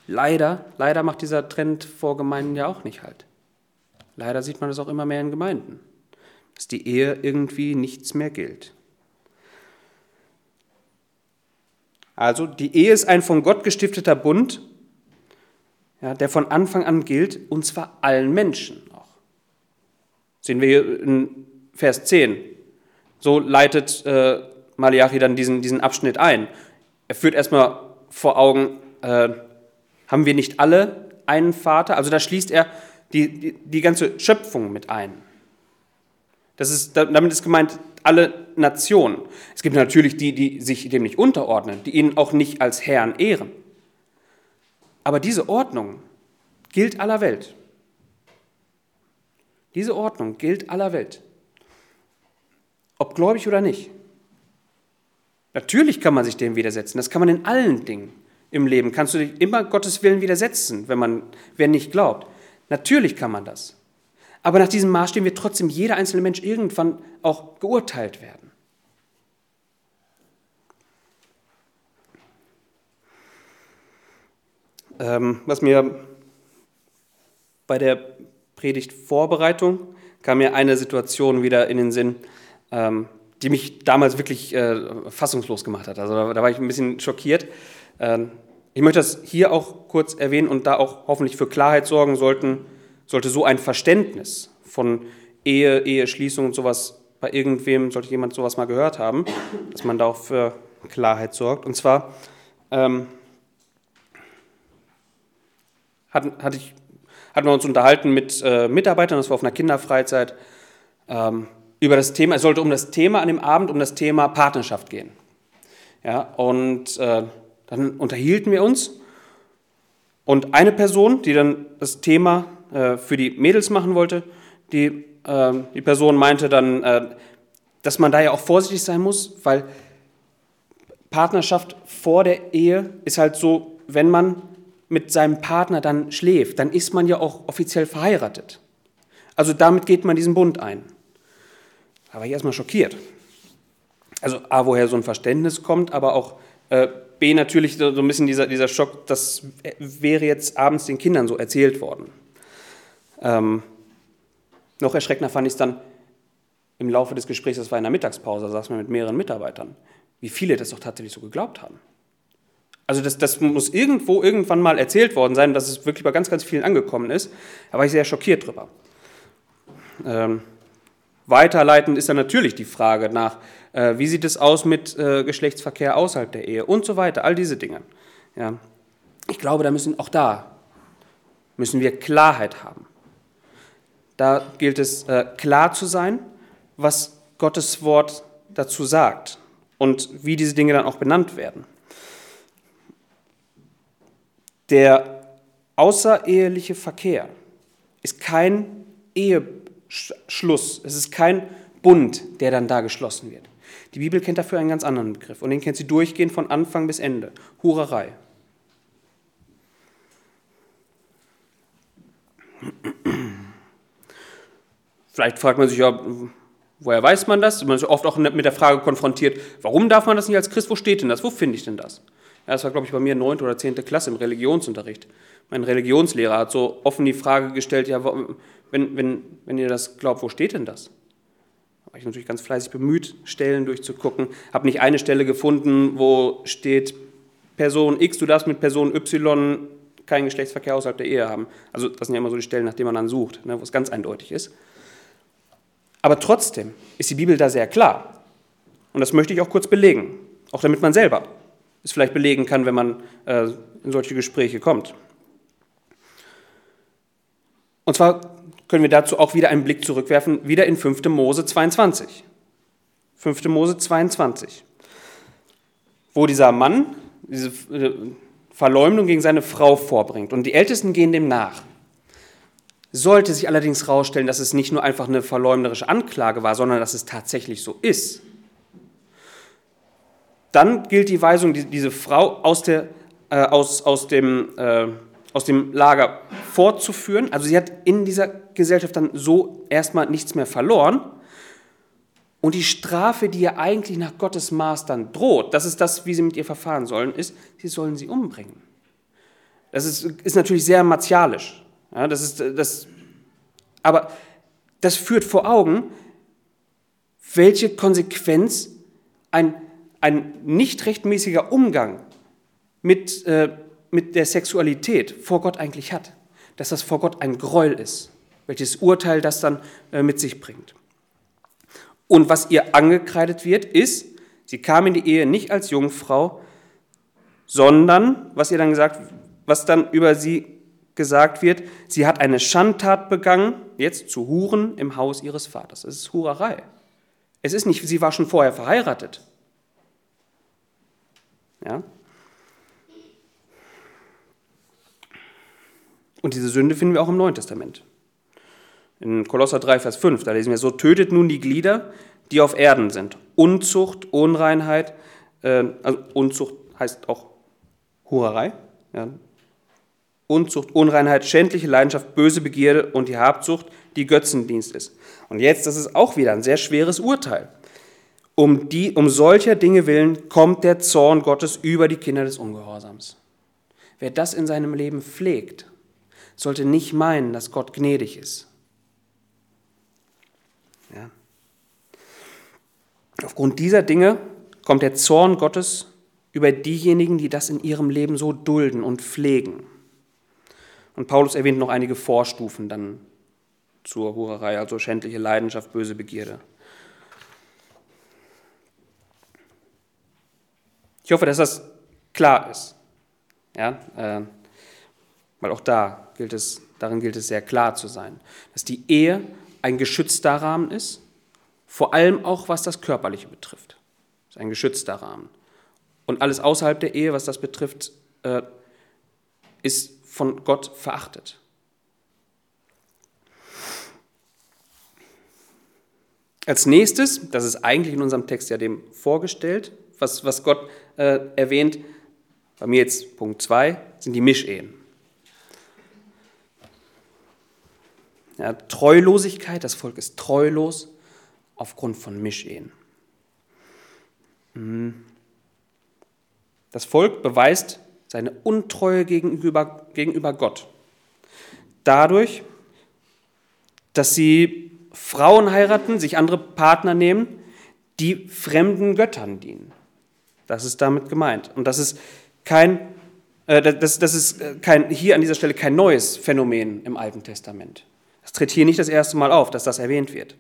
Leider, leider macht dieser Trend vor Gemeinden ja auch nicht halt. Leider sieht man das auch immer mehr in Gemeinden, dass die Ehe irgendwie nichts mehr gilt. Also die Ehe ist ein von Gott gestifteter Bund, ja, der von Anfang an gilt, und zwar allen Menschen auch. Sehen wir hier in Vers 10. So leitet äh, Malachi dann diesen, diesen Abschnitt ein. Er führt erstmal vor Augen, äh, haben wir nicht alle einen Vater? Also da schließt er die, die, die ganze Schöpfung mit ein. Das ist, damit ist gemeint alle Nationen. Es gibt natürlich die, die sich dem nicht unterordnen, die ihn auch nicht als Herrn ehren. Aber diese Ordnung gilt aller Welt. Diese Ordnung gilt aller Welt. Ob gläubig oder nicht. Natürlich kann man sich dem widersetzen. Das kann man in allen Dingen im Leben. Kannst du dich immer Gottes Willen widersetzen, wenn man, wer nicht glaubt. Natürlich kann man das. Aber nach diesem Maßstab wird trotzdem jeder einzelne Mensch irgendwann auch geurteilt werden. Ähm, was mir bei der Predigtvorbereitung kam mir eine Situation wieder in den Sinn. Ähm, die mich damals wirklich äh, fassungslos gemacht hat. Also da, da, war ich ein bisschen schockiert. Ähm, ich möchte das hier auch kurz erwähnen und da auch hoffentlich für Klarheit sorgen sollten, sollte so ein Verständnis von Ehe, Eheschließung und sowas bei irgendwem, sollte jemand sowas mal gehört haben, dass man da auch für Klarheit sorgt. Und zwar ähm, hatten, hatte ich, hatten wir uns unterhalten mit äh, Mitarbeitern, das war auf einer Kinderfreizeit, ähm, über das Thema, es sollte um das Thema an dem Abend, um das Thema Partnerschaft gehen. Ja, und äh, dann unterhielten wir uns und eine Person, die dann das Thema äh, für die Mädels machen wollte, die, äh, die Person meinte dann, äh, dass man da ja auch vorsichtig sein muss, weil Partnerschaft vor der Ehe ist halt so, wenn man mit seinem Partner dann schläft, dann ist man ja auch offiziell verheiratet. Also damit geht man diesen Bund ein. Da war ich erstmal schockiert. Also A, woher so ein Verständnis kommt, aber auch äh, B, natürlich so ein bisschen dieser, dieser Schock, das wäre jetzt abends den Kindern so erzählt worden. Ähm, noch erschreckender fand ich es dann im Laufe des Gesprächs, das war in der Mittagspause, da saßen wir mit mehreren Mitarbeitern, wie viele das doch tatsächlich so geglaubt haben. Also das, das muss irgendwo irgendwann mal erzählt worden sein, dass es wirklich bei ganz, ganz vielen angekommen ist. Da war ich sehr schockiert drüber. Ähm, Weiterleitend ist dann natürlich die Frage nach, äh, wie sieht es aus mit äh, Geschlechtsverkehr außerhalb der Ehe und so weiter, all diese Dinge. Ja. Ich glaube, da müssen auch da müssen wir Klarheit haben. Da gilt es äh, klar zu sein, was Gottes Wort dazu sagt und wie diese Dinge dann auch benannt werden. Der außereheliche Verkehr ist kein Ehe Schluss. Es ist kein Bund, der dann da geschlossen wird. Die Bibel kennt dafür einen ganz anderen Begriff und den kennt sie durchgehend von Anfang bis Ende. Hurerei. Vielleicht fragt man sich ja, woher weiß man das? Man ist oft auch mit der Frage konfrontiert, warum darf man das nicht als Christ? Wo steht denn das? Wo finde ich denn das? Ja, das war, glaube ich, bei mir 9. oder 10. Klasse im Religionsunterricht. Mein Religionslehrer hat so offen die Frage gestellt, ja, wenn, wenn, wenn ihr das glaubt, wo steht denn das? Da war ich natürlich ganz fleißig bemüht, Stellen durchzugucken. Habe nicht eine Stelle gefunden, wo steht, Person X, du darfst mit Person Y keinen Geschlechtsverkehr außerhalb der Ehe haben. Also das sind ja immer so die Stellen, nach denen man dann sucht, ne, wo es ganz eindeutig ist. Aber trotzdem ist die Bibel da sehr klar. Und das möchte ich auch kurz belegen, auch damit man selber es vielleicht belegen kann, wenn man äh, in solche Gespräche kommt. Und zwar können wir dazu auch wieder einen Blick zurückwerfen, wieder in 5. Mose 22. 5. Mose 22, wo dieser Mann diese äh, Verleumdung gegen seine Frau vorbringt. Und die Ältesten gehen dem nach. Sollte sich allerdings herausstellen, dass es nicht nur einfach eine verleumderische Anklage war, sondern dass es tatsächlich so ist, dann gilt die Weisung, diese Frau aus, der, äh, aus, aus, dem, äh, aus dem Lager fortzuführen. Also sie hat in dieser Gesellschaft dann so erstmal nichts mehr verloren. Und die Strafe, die ihr eigentlich nach Gottes Maß dann droht, das ist das, wie sie mit ihr verfahren sollen, ist, sie sollen sie umbringen. Das ist, ist natürlich sehr martialisch. Ja, das ist, das, aber das führt vor Augen, welche Konsequenz ein ein nicht rechtmäßiger Umgang mit, äh, mit der Sexualität vor Gott eigentlich hat. Dass das vor Gott ein Gräuel ist, welches Urteil das dann äh, mit sich bringt. Und was ihr angekreidet wird, ist, sie kam in die Ehe nicht als Jungfrau, sondern, was ihr dann gesagt, was dann über sie gesagt wird, sie hat eine Schandtat begangen, jetzt zu Huren im Haus ihres Vaters. Es ist Hurerei. Es ist nicht, sie war schon vorher verheiratet. Ja? Und diese Sünde finden wir auch im Neuen Testament. In Kolosser 3, Vers 5, da lesen wir so, tötet nun die Glieder, die auf Erden sind. Unzucht, Unreinheit, äh, also Unzucht heißt auch Hurerei. Ja. Unzucht, Unreinheit, schändliche Leidenschaft, böse Begierde und die Habsucht, die Götzendienst ist. Und jetzt, das ist auch wieder ein sehr schweres Urteil. Um, die, um solcher Dinge willen kommt der Zorn Gottes über die Kinder des Ungehorsams. Wer das in seinem Leben pflegt, sollte nicht meinen, dass Gott gnädig ist. Ja. Aufgrund dieser Dinge kommt der Zorn Gottes über diejenigen, die das in ihrem Leben so dulden und pflegen. Und Paulus erwähnt noch einige Vorstufen dann zur Hurerei, also schändliche Leidenschaft, böse Begierde. Ich hoffe, dass das klar ist. Ja, äh, weil auch da gilt es, darin gilt es sehr klar zu sein, dass die Ehe ein geschützter Rahmen ist, vor allem auch was das Körperliche betrifft. Es ist ein geschützter Rahmen. Und alles außerhalb der Ehe, was das betrifft, äh, ist von Gott verachtet. Als nächstes, das ist eigentlich in unserem Text ja dem vorgestellt, was, was Gott äh, erwähnt, bei mir jetzt Punkt 2, sind die Mischehen. Ja, Treulosigkeit, das Volk ist treulos aufgrund von Mischehen. Mhm. Das Volk beweist seine Untreue gegenüber, gegenüber Gott. Dadurch, dass sie Frauen heiraten, sich andere Partner nehmen, die fremden Göttern dienen. Das ist damit gemeint. Und das ist kein, äh, das, das ist äh, kein, hier an dieser Stelle kein neues Phänomen im Alten Testament. Es tritt hier nicht das erste Mal auf, dass das erwähnt wird.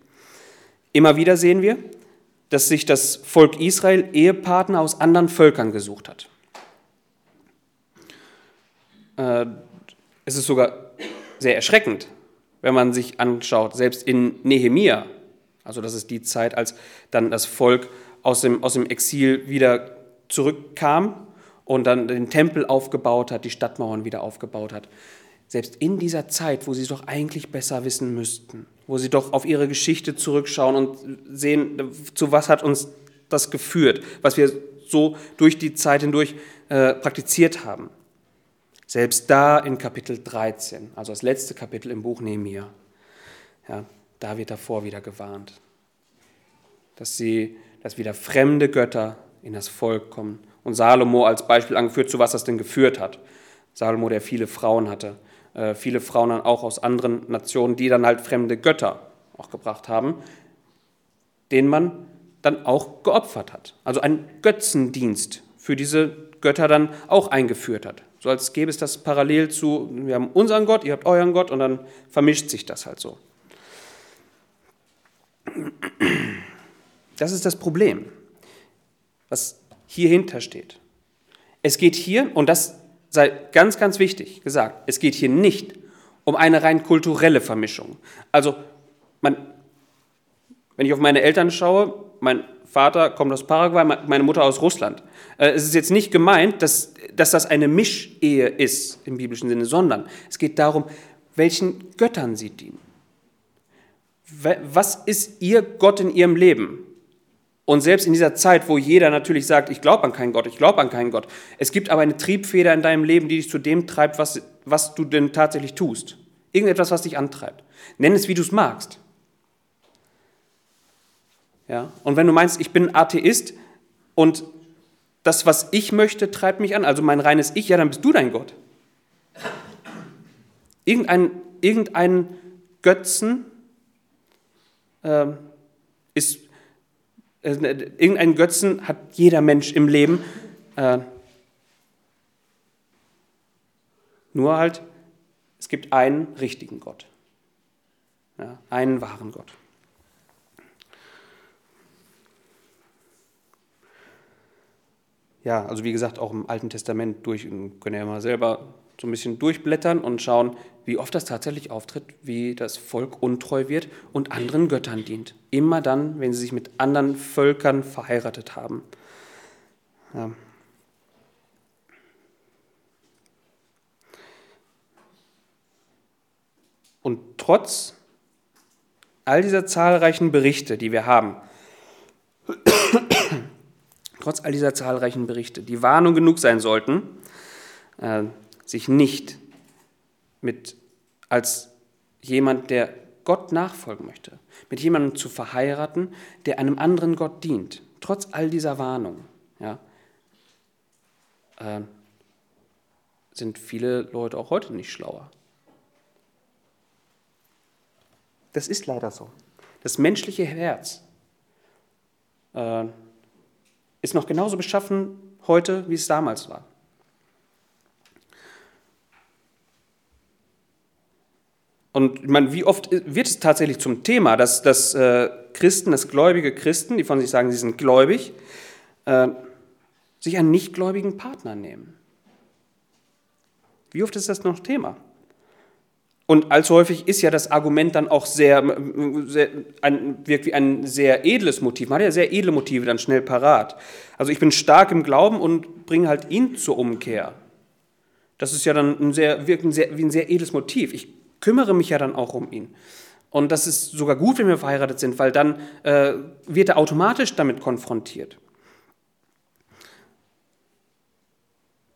Immer wieder sehen wir, dass sich das Volk Israel Ehepartner aus anderen Völkern gesucht hat. Äh, es ist sogar sehr erschreckend, wenn man sich anschaut, selbst in Nehemia, also das ist die Zeit, als dann das Volk aus dem, aus dem Exil wieder zurückkam und dann den Tempel aufgebaut hat, die Stadtmauern wieder aufgebaut hat. Selbst in dieser Zeit, wo sie es doch eigentlich besser wissen müssten, wo sie doch auf ihre Geschichte zurückschauen und sehen, zu was hat uns das geführt, was wir so durch die Zeit hindurch äh, praktiziert haben. Selbst da in Kapitel 13, also das letzte Kapitel im Buch Nehemiah, ja, da wird davor wieder gewarnt, dass, sie, dass wieder fremde Götter in das Volk kommen. Und Salomo als Beispiel angeführt, zu was das denn geführt hat. Salomo, der viele Frauen hatte, äh, viele Frauen dann auch aus anderen Nationen, die dann halt fremde Götter auch gebracht haben, denen man dann auch geopfert hat. Also einen Götzendienst für diese Götter dann auch eingeführt hat. So als gäbe es das parallel zu, wir haben unseren Gott, ihr habt euren Gott und dann vermischt sich das halt so. Das ist das Problem, was hier hinter steht. Es geht hier, und das sei ganz, ganz wichtig gesagt, es geht hier nicht um eine rein kulturelle Vermischung. Also, man, wenn ich auf meine Eltern schaue, mein Vater kommt aus Paraguay, meine Mutter aus Russland. Äh, es ist jetzt nicht gemeint, dass, dass das eine Mischehe ist im biblischen Sinne, sondern es geht darum, welchen Göttern sie dienen. Was ist ihr Gott in ihrem Leben? Und selbst in dieser Zeit, wo jeder natürlich sagt, ich glaube an keinen Gott, ich glaube an keinen Gott, es gibt aber eine Triebfeder in deinem Leben, die dich zu dem treibt, was, was du denn tatsächlich tust. Irgendetwas, was dich antreibt. Nenn es, wie du es magst. Ja? Und wenn du meinst, ich bin Atheist und das, was ich möchte, treibt mich an, also mein reines Ich, ja, dann bist du dein Gott. Irgendein, irgendein Götzen äh, ist irgendeinen Götzen hat jeder Mensch im Leben. Äh, nur halt, es gibt einen richtigen Gott. Einen wahren Gott. Ja, also wie gesagt, auch im Alten Testament durch, können ja mal selber so ein bisschen durchblättern und schauen, wie oft das tatsächlich auftritt, wie das Volk untreu wird und anderen Göttern dient. Immer dann, wenn sie sich mit anderen Völkern verheiratet haben. Ja. Und trotz all dieser zahlreichen Berichte, die wir haben, trotz all dieser zahlreichen Berichte, die Warnung genug sein sollten, äh, sich nicht mit als jemand, der Gott nachfolgen möchte, mit jemandem zu verheiraten, der einem anderen Gott dient, trotz all dieser Warnungen, ja, äh, sind viele Leute auch heute nicht schlauer. Das ist leider so. Das menschliche Herz äh, ist noch genauso beschaffen heute, wie es damals war. Und ich meine, wie oft wird es tatsächlich zum Thema, dass, dass äh, Christen, dass gläubige Christen, die von sich sagen, sie sind gläubig, äh, sich einen nichtgläubigen Partner nehmen? Wie oft ist das noch Thema? Und allzu häufig ist ja das Argument dann auch sehr, sehr ein, wirkt wie ein sehr edles Motiv. Man hat ja sehr edle Motive dann schnell parat. Also ich bin stark im Glauben und bringe halt ihn zur Umkehr. Das ist ja dann ein sehr, wirkt ein sehr, wie ein sehr edles Motiv. Ich kümmere mich ja dann auch um ihn. Und das ist sogar gut, wenn wir verheiratet sind, weil dann äh, wird er automatisch damit konfrontiert.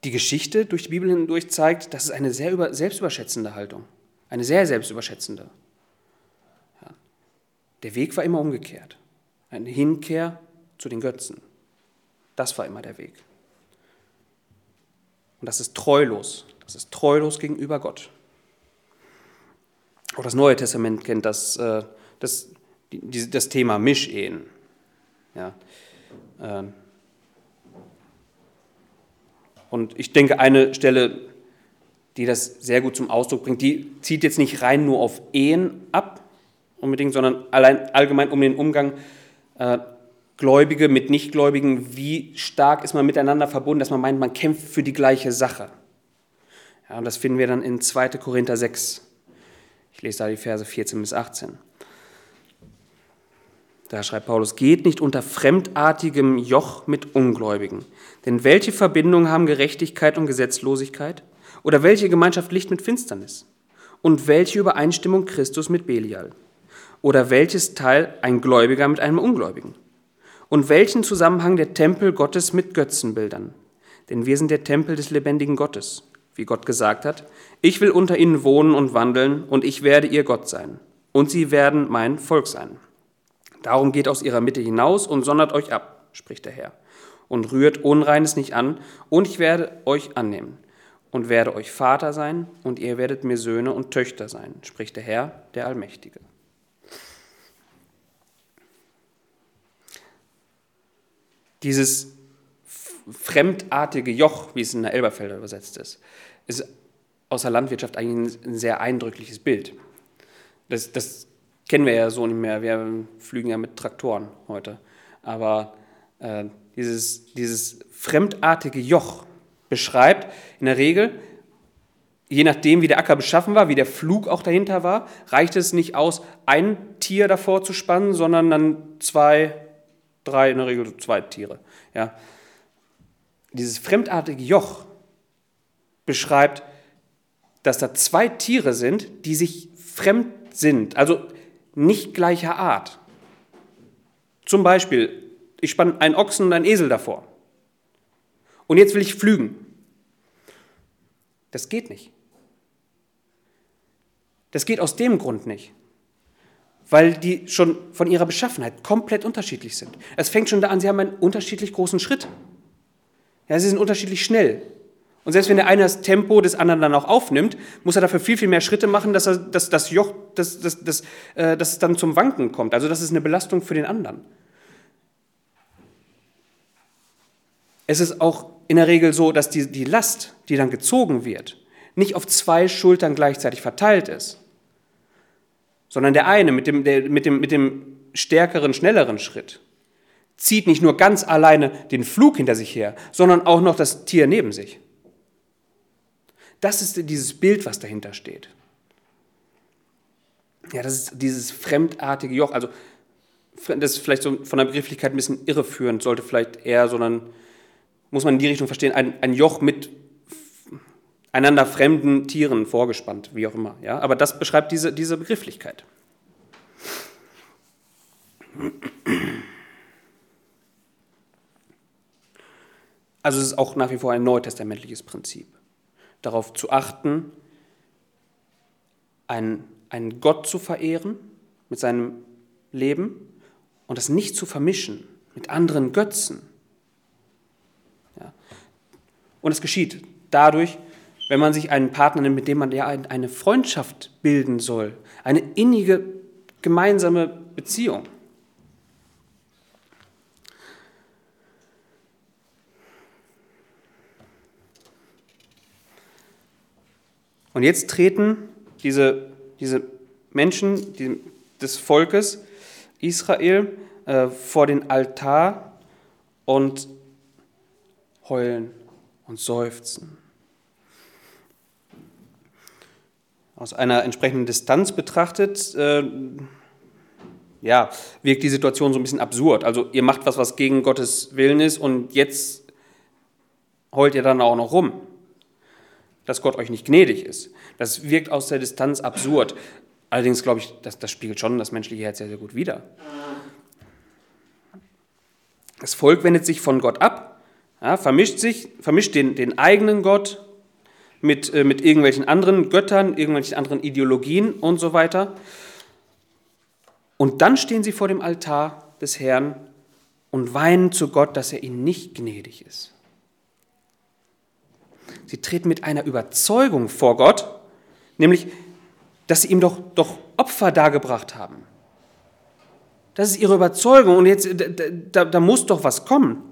Die Geschichte durch die Bibel hindurch zeigt, das ist eine sehr über, selbstüberschätzende Haltung. Eine sehr selbstüberschätzende. Ja. Der Weg war immer umgekehrt. Eine Hinkehr zu den Götzen. Das war immer der Weg. Und das ist treulos. Das ist treulos gegenüber Gott. Auch das Neue Testament kennt das, äh, das, das Thema Mischehen. Ja. Ähm. Und ich denke, eine Stelle, die das sehr gut zum Ausdruck bringt, die zieht jetzt nicht rein nur auf Ehen ab, unbedingt, sondern allein allgemein um den Umgang äh, Gläubige mit Nichtgläubigen. Wie stark ist man miteinander verbunden, dass man meint, man kämpft für die gleiche Sache. Ja, und das finden wir dann in 2. Korinther 6. Ich lese da die Verse 14 bis 18. Da schreibt Paulus, geht nicht unter fremdartigem Joch mit Ungläubigen. Denn welche Verbindung haben Gerechtigkeit und Gesetzlosigkeit? Oder welche Gemeinschaft Licht mit Finsternis? Und welche Übereinstimmung Christus mit Belial? Oder welches Teil ein Gläubiger mit einem Ungläubigen? Und welchen Zusammenhang der Tempel Gottes mit Götzenbildern? Denn wir sind der Tempel des lebendigen Gottes, wie Gott gesagt hat, ich will unter ihnen wohnen und wandeln, und ich werde ihr Gott sein, und sie werden mein Volk sein. Darum geht aus ihrer Mitte hinaus und sondert euch ab, spricht der Herr, und rührt Unreines nicht an, und ich werde euch annehmen und werde euch Vater sein, und ihr werdet mir Söhne und Töchter sein, spricht der Herr, der Allmächtige. Dieses fremdartige Joch, wie es in der Elberfelder übersetzt ist, ist aus der Landwirtschaft eigentlich ein sehr eindrückliches Bild. Das, das kennen wir ja so nicht mehr. Wir flügen ja mit Traktoren heute. Aber äh, dieses, dieses fremdartige Joch beschreibt in der Regel, je nachdem, wie der Acker beschaffen war, wie der Flug auch dahinter war, reicht es nicht aus, ein Tier davor zu spannen, sondern dann zwei, drei, in der Regel zwei Tiere. Ja. Dieses fremdartige Joch beschreibt, dass da zwei Tiere sind, die sich fremd sind, also nicht gleicher Art. Zum Beispiel, ich spanne einen Ochsen und einen Esel davor. Und jetzt will ich flügen. Das geht nicht. Das geht aus dem Grund nicht, weil die schon von ihrer Beschaffenheit komplett unterschiedlich sind. Es fängt schon da an, sie haben einen unterschiedlich großen Schritt. Ja, sie sind unterschiedlich schnell. Und selbst wenn der eine das Tempo des anderen dann auch aufnimmt, muss er dafür viel, viel mehr Schritte machen, dass, er, dass das Joch, dass, dass, dass, äh, dass es dann zum Wanken kommt. Also das ist eine Belastung für den anderen. Es ist auch in der Regel so, dass die, die Last, die dann gezogen wird, nicht auf zwei Schultern gleichzeitig verteilt ist, sondern der eine mit dem, der, mit dem, mit dem stärkeren, schnelleren Schritt zieht nicht nur ganz alleine den Flug hinter sich her, sondern auch noch das Tier neben sich. Das ist dieses Bild, was dahinter steht. Ja, das ist dieses fremdartige Joch. Also, das ist vielleicht so von der Begrifflichkeit ein bisschen irreführend, sollte vielleicht eher, sondern muss man in die Richtung verstehen, ein, ein Joch mit einander fremden Tieren vorgespannt, wie auch immer. Ja? Aber das beschreibt diese, diese Begrifflichkeit. Also es ist auch nach wie vor ein neutestamentliches Prinzip darauf zu achten, einen, einen Gott zu verehren mit seinem Leben und das nicht zu vermischen mit anderen Götzen. Ja. Und es geschieht dadurch, wenn man sich einen Partner nimmt, mit dem man ja eine Freundschaft bilden soll, eine innige gemeinsame Beziehung. Und jetzt treten diese, diese Menschen die, des Volkes Israel äh, vor den Altar und heulen und seufzen. Aus einer entsprechenden Distanz betrachtet, äh, ja, wirkt die Situation so ein bisschen absurd. Also ihr macht was, was gegen Gottes Willen ist und jetzt heult ihr dann auch noch rum dass Gott euch nicht gnädig ist. Das wirkt aus der Distanz absurd. Allerdings glaube ich, das, das spiegelt schon das menschliche Herz sehr, sehr gut wider. Das Volk wendet sich von Gott ab, ja, vermischt sich, vermischt den, den eigenen Gott mit, äh, mit irgendwelchen anderen Göttern, irgendwelchen anderen Ideologien und so weiter. Und dann stehen sie vor dem Altar des Herrn und weinen zu Gott, dass er ihnen nicht gnädig ist. Sie treten mit einer Überzeugung vor Gott, nämlich, dass sie ihm doch, doch Opfer dargebracht haben. Das ist ihre Überzeugung und jetzt, da, da muss doch was kommen.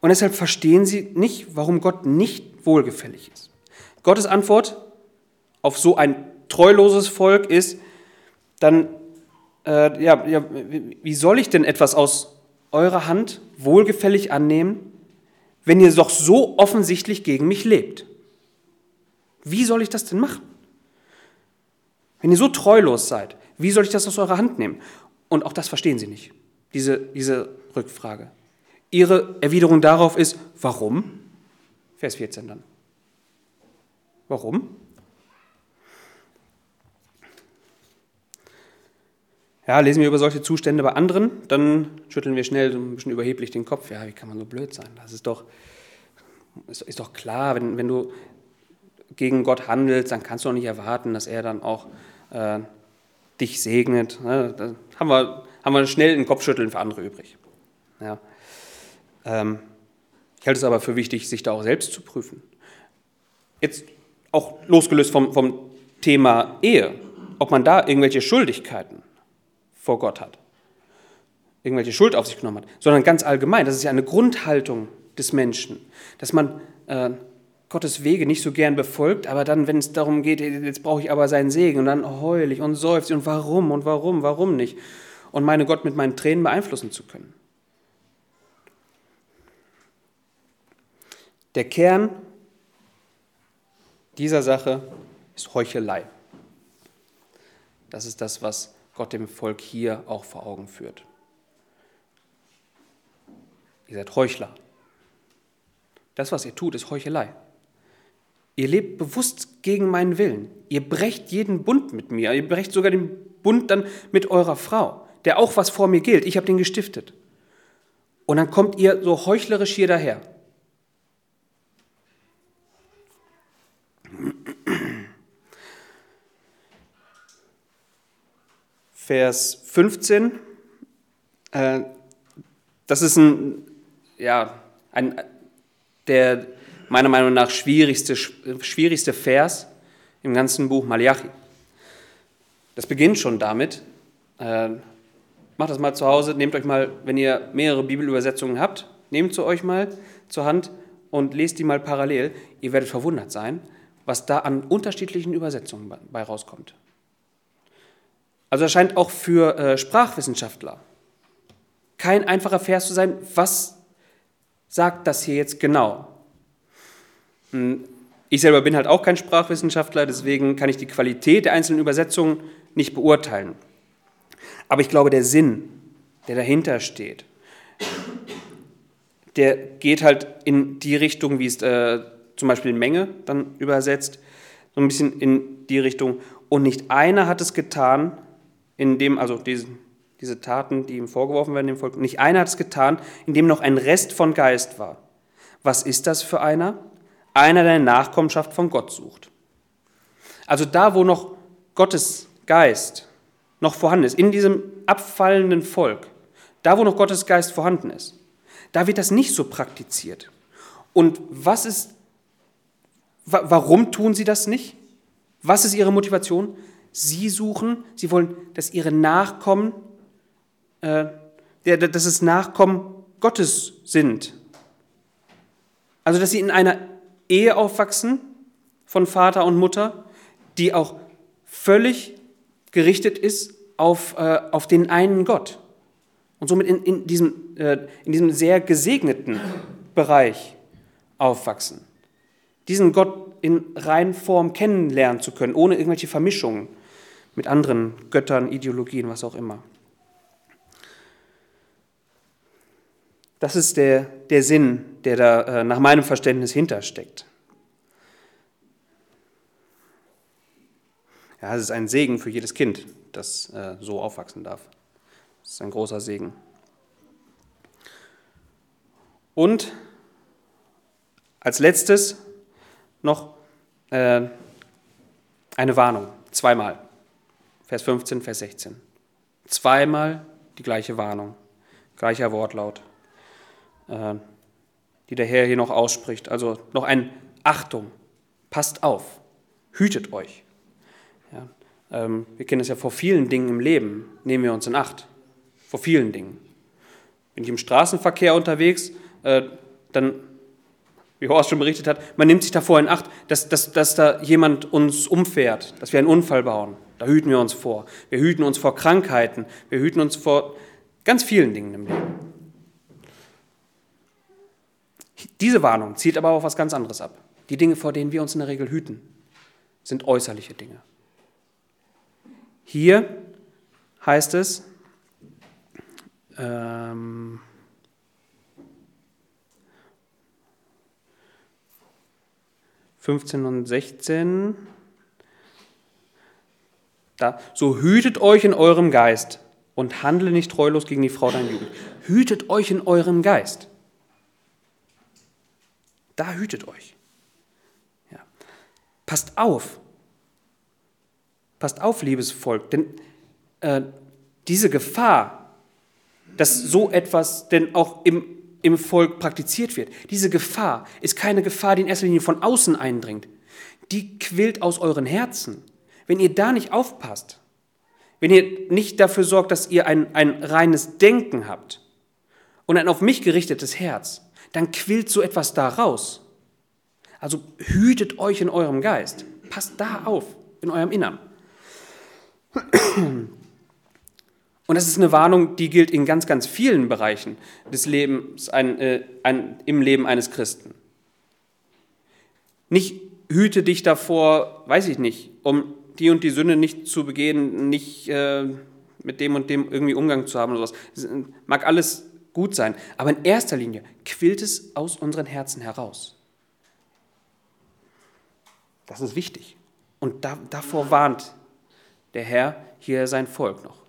Und deshalb verstehen sie nicht, warum Gott nicht wohlgefällig ist. Gottes Antwort auf so ein treuloses Volk ist, dann, äh, ja, ja, wie soll ich denn etwas aus eurer Hand wohlgefällig annehmen, wenn ihr doch so offensichtlich gegen mich lebt? Wie soll ich das denn machen? Wenn ihr so treulos seid, wie soll ich das aus eurer Hand nehmen? Und auch das verstehen sie nicht, diese, diese Rückfrage. Ihre Erwiderung darauf ist, warum? Vers 14 dann. Warum? Ja, lesen wir über solche Zustände bei anderen, dann schütteln wir schnell so ein bisschen überheblich den Kopf. Ja, wie kann man so blöd sein? Das ist doch, ist, ist doch klar, wenn, wenn du gegen Gott handelst, dann kannst du auch nicht erwarten, dass er dann auch äh, dich segnet. Ne? Da haben wir, haben wir schnell ein Kopfschütteln für andere übrig. Ja. Ähm, ich halte es aber für wichtig, sich da auch selbst zu prüfen. Jetzt auch losgelöst vom, vom Thema Ehe, ob man da irgendwelche Schuldigkeiten vor Gott hat, irgendwelche Schuld auf sich genommen hat, sondern ganz allgemein. Das ist ja eine Grundhaltung des Menschen, dass man äh, Gottes Wege nicht so gern befolgt, aber dann, wenn es darum geht, jetzt brauche ich aber seinen Segen und dann heul ich und seufze und warum und warum, warum nicht und meine Gott mit meinen Tränen beeinflussen zu können. Der Kern dieser Sache ist Heuchelei. Das ist das, was Gott dem Volk hier auch vor Augen führt. Ihr seid Heuchler. Das, was ihr tut, ist Heuchelei. Ihr lebt bewusst gegen meinen Willen. Ihr brecht jeden Bund mit mir. Ihr brecht sogar den Bund dann mit eurer Frau, der auch was vor mir gilt. Ich habe den gestiftet. Und dann kommt ihr so heuchlerisch hier daher. Vers 15. Äh, das ist ein, ja, ein, der meiner Meinung nach schwierigste, schwierigste Vers im ganzen Buch Malachi. Das beginnt schon damit. Äh, macht das mal zu Hause, nehmt euch mal, wenn ihr mehrere Bibelübersetzungen habt, nehmt sie euch mal zur Hand und lest die mal parallel. Ihr werdet verwundert sein, was da an unterschiedlichen Übersetzungen bei rauskommt. Also das scheint auch für äh, Sprachwissenschaftler kein einfacher Vers zu sein. Was sagt das hier jetzt genau? Hm, ich selber bin halt auch kein Sprachwissenschaftler, deswegen kann ich die Qualität der einzelnen Übersetzungen nicht beurteilen. Aber ich glaube, der Sinn, der dahinter steht, der geht halt in die Richtung, wie es äh, zum Beispiel Menge dann übersetzt, so ein bisschen in die Richtung. Und nicht einer hat es getan, in dem, also diese, diese Taten, die ihm vorgeworfen werden, dem Volk, nicht einer hat es getan, in dem noch ein Rest von Geist war. Was ist das für einer? Einer, der Nachkommenschaft von Gott sucht. Also da, wo noch Gottes Geist noch vorhanden ist, in diesem abfallenden Volk, da, wo noch Gottes Geist vorhanden ist, da wird das nicht so praktiziert. Und was ist, warum tun sie das nicht? Was ist ihre Motivation? Sie suchen, sie wollen, dass ihre Nachkommen, äh, dass es Nachkommen Gottes sind. Also, dass sie in einer Ehe aufwachsen von Vater und Mutter, die auch völlig gerichtet ist auf, äh, auf den einen Gott. Und somit in, in, diesem, äh, in diesem sehr gesegneten Bereich aufwachsen. Diesen Gott in rein Form kennenlernen zu können, ohne irgendwelche Vermischungen mit anderen Göttern, Ideologien, was auch immer. Das ist der, der Sinn, der da äh, nach meinem Verständnis hintersteckt. Ja, es ist ein Segen für jedes Kind, das äh, so aufwachsen darf. Das ist ein großer Segen. Und als letztes noch äh, eine Warnung, zweimal. Vers 15, Vers 16. Zweimal die gleiche Warnung, gleicher Wortlaut, äh, die der Herr hier noch ausspricht. Also noch ein Achtung, passt auf, hütet euch. Ja, ähm, wir kennen es ja vor vielen Dingen im Leben, nehmen wir uns in Acht. Vor vielen Dingen. Bin ich im Straßenverkehr unterwegs, äh, dann, wie Horst schon berichtet hat, man nimmt sich davor in Acht, dass, dass, dass da jemand uns umfährt, dass wir einen Unfall bauen. Da hüten wir uns vor. Wir hüten uns vor Krankheiten. Wir hüten uns vor ganz vielen Dingen im Leben. Diese Warnung zielt aber auf was ganz anderes ab. Die Dinge, vor denen wir uns in der Regel hüten, sind äußerliche Dinge. Hier heißt es, ähm, Fünfzehn und sechzehn. Da, so hütet euch in eurem Geist, und handle nicht treulos gegen die Frau deiner Jugend. Hütet euch in eurem Geist. Da hütet euch. Ja. Passt auf. Passt auf, liebes Volk, denn äh, diese Gefahr, dass so etwas denn auch im, im Volk praktiziert wird, diese Gefahr ist keine Gefahr, die in erster Linie von außen eindringt. Die quillt aus euren Herzen. Wenn ihr da nicht aufpasst, wenn ihr nicht dafür sorgt, dass ihr ein, ein reines Denken habt und ein auf mich gerichtetes Herz, dann quillt so etwas da raus. Also hütet euch in eurem Geist. Passt da auf, in eurem Innern. Und das ist eine Warnung, die gilt in ganz, ganz vielen Bereichen des Lebens, ein, äh, ein, im Leben eines Christen. Nicht hüte dich davor, weiß ich nicht, um die und die Sünde nicht zu begehen, nicht äh, mit dem und dem irgendwie Umgang zu haben oder sowas. Das mag alles gut sein, aber in erster Linie quillt es aus unseren Herzen heraus. Das ist wichtig. Und da, davor warnt der Herr hier sein Volk noch.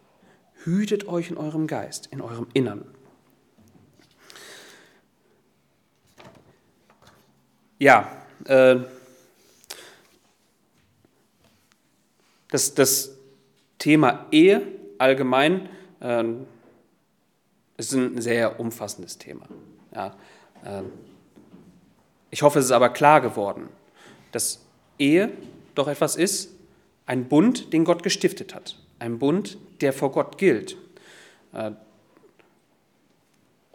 Hütet euch in eurem Geist, in eurem Innern. Ja, äh, das, das Thema Ehe allgemein äh, ist ein sehr umfassendes Thema. Ja, äh, ich hoffe, es ist aber klar geworden, dass Ehe doch etwas ist, ein Bund, den Gott gestiftet hat. Ein Bund, der vor Gott gilt. Äh,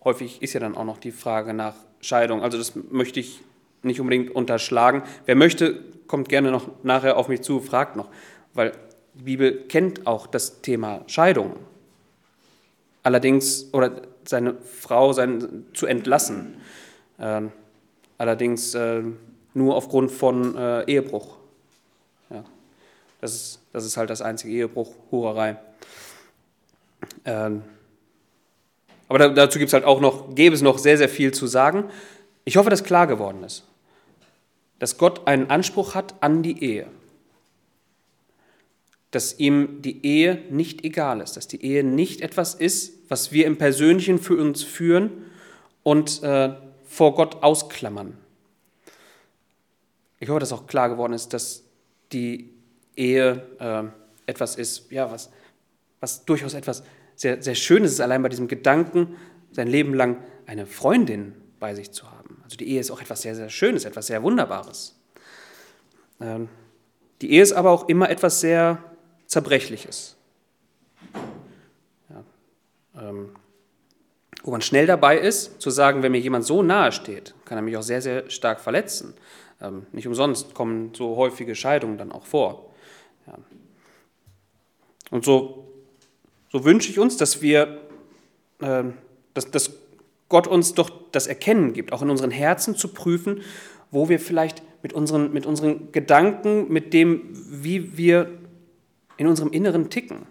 häufig ist ja dann auch noch die Frage nach Scheidung. Also das möchte ich nicht unbedingt unterschlagen. Wer möchte, kommt gerne noch nachher auf mich zu, fragt noch weil die Bibel kennt auch das Thema Scheidung. Allerdings, oder seine Frau sein, zu entlassen. Äh, allerdings äh, nur aufgrund von äh, Ehebruch. Ja. Das, ist, das ist halt das einzige Ehebruch, Hurerei. Ähm, aber da, dazu gibt es halt auch noch, gäbe es noch sehr, sehr viel zu sagen. Ich hoffe, dass klar geworden ist, dass Gott einen Anspruch hat an die Ehe dass ihm die Ehe nicht egal ist, dass die Ehe nicht etwas ist, was wir im Persönlichen für uns führen und äh, vor Gott ausklammern. Ich hoffe, dass auch klar geworden ist, dass die Ehe äh, etwas ist, ja, was, was durchaus etwas sehr, sehr Schönes ist, allein bei diesem Gedanken, sein Leben lang eine Freundin bei sich zu haben. Also die Ehe ist auch etwas sehr, sehr Schönes, etwas sehr Wunderbares. Ähm, die Ehe ist aber auch immer etwas sehr Zerbrechliches. Ja, ähm, wo man schnell dabei ist, zu sagen, wenn mir jemand so nahe steht, kann er mich auch sehr, sehr stark verletzen. Ähm, nicht umsonst kommen so häufige Scheidungen dann auch vor. Ja. Und so, so wünsche ich uns, dass wir, äh, dass, dass Gott uns doch das Erkennen gibt, auch in unseren Herzen zu prüfen, wo wir vielleicht mit unseren, mit unseren Gedanken, mit dem, wie wir in unserem inneren Ticken,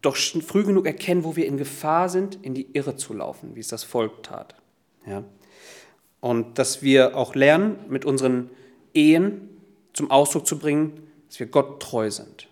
doch früh genug erkennen, wo wir in Gefahr sind, in die Irre zu laufen, wie es das Volk tat. Ja? Und dass wir auch lernen, mit unseren Ehen zum Ausdruck zu bringen, dass wir Gott treu sind.